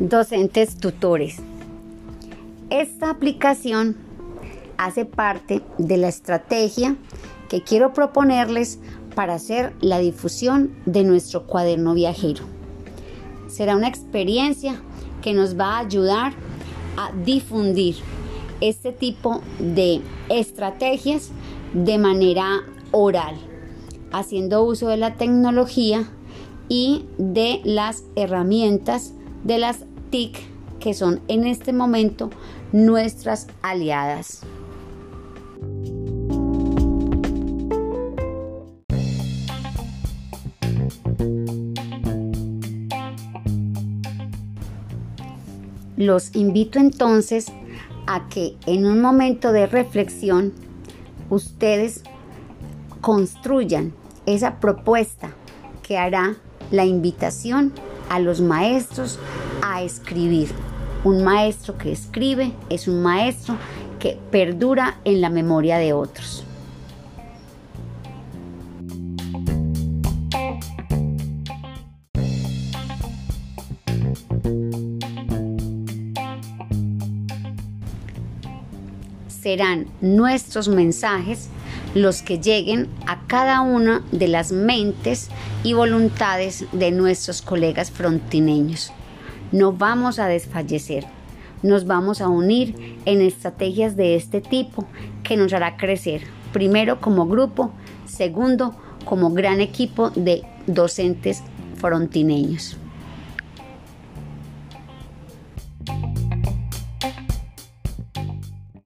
Docentes tutores. Esta aplicación hace parte de la estrategia que quiero proponerles para hacer la difusión de nuestro cuaderno viajero. Será una experiencia que nos va a ayudar a difundir este tipo de estrategias de manera oral, haciendo uso de la tecnología y de las herramientas de las Que son en este momento nuestras aliadas. Los invito entonces a que en un momento de reflexión ustedes construyan esa propuesta que hará la invitación a los maestros escribir. Un maestro que escribe es un maestro que perdura en la memoria de otros. serán nuestros mensajes los que lleguen a cada una de las mentes y voluntades de nuestros colegas frontineños. No vamos a desfallecer, nos vamos a unir en estrategias de este tipo que nos hará crecer, primero como grupo, segundo como gran equipo de docentes frontineños.